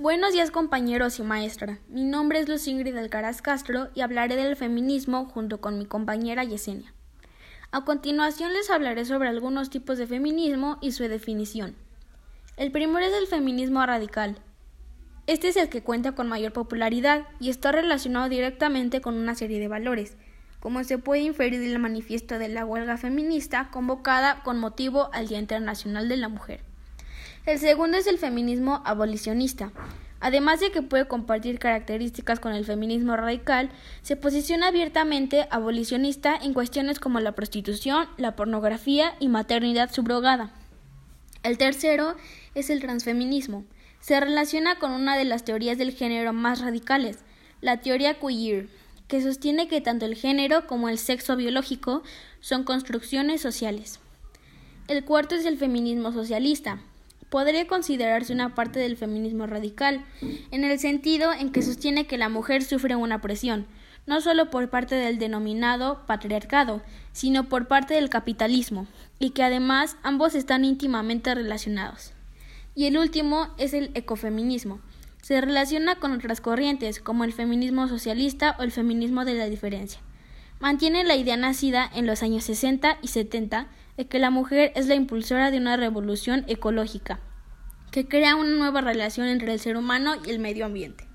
Buenos días compañeros y maestra. Mi nombre es Luz Ingrid Alcaraz Castro y hablaré del feminismo junto con mi compañera Yesenia. A continuación les hablaré sobre algunos tipos de feminismo y su definición. El primero es el feminismo radical. Este es el que cuenta con mayor popularidad y está relacionado directamente con una serie de valores, como se puede inferir del manifiesto de la huelga feminista convocada con motivo al Día Internacional de la Mujer. El segundo es el feminismo abolicionista. Además de que puede compartir características con el feminismo radical, se posiciona abiertamente abolicionista en cuestiones como la prostitución, la pornografía y maternidad subrogada. El tercero es el transfeminismo. Se relaciona con una de las teorías del género más radicales, la teoría queer, que sostiene que tanto el género como el sexo biológico son construcciones sociales. El cuarto es el feminismo socialista. Podría considerarse una parte del feminismo radical, en el sentido en que sostiene que la mujer sufre una presión, no solo por parte del denominado patriarcado, sino por parte del capitalismo, y que además ambos están íntimamente relacionados. Y el último es el ecofeminismo, se relaciona con otras corrientes, como el feminismo socialista o el feminismo de la diferencia. Mantiene la idea nacida en los años 60 y 70 de que la mujer es la impulsora de una revolución ecológica, que crea una nueva relación entre el ser humano y el medio ambiente.